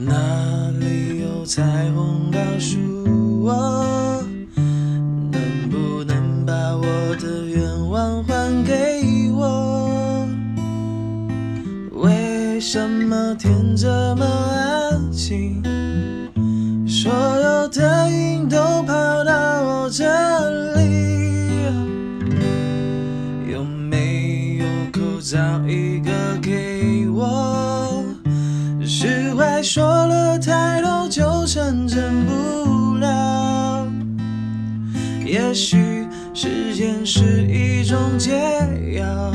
哪里有彩虹？告诉我，能不能把我的愿望还给我？为什么天这么安静？所有的云都跑到我这里，有没有口罩一个说了太多就成真不了，也许时间是一种解药，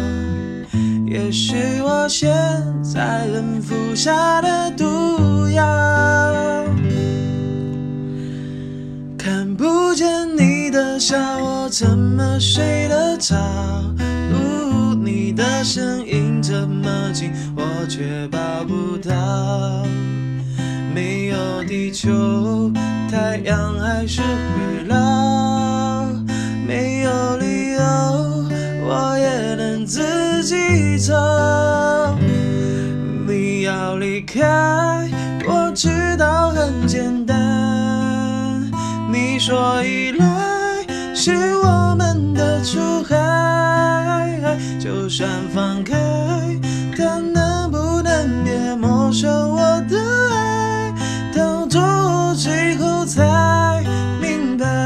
也许我现在能服下的毒药。看不见你的笑，我怎么睡得着？你的声音这么近，我却抱不到。地球，太阳还是会老。没有理由，我也能自己走。你要离开，我知道很简单。你说依赖是我们的出海，就算放开，但能不能别没收才明白。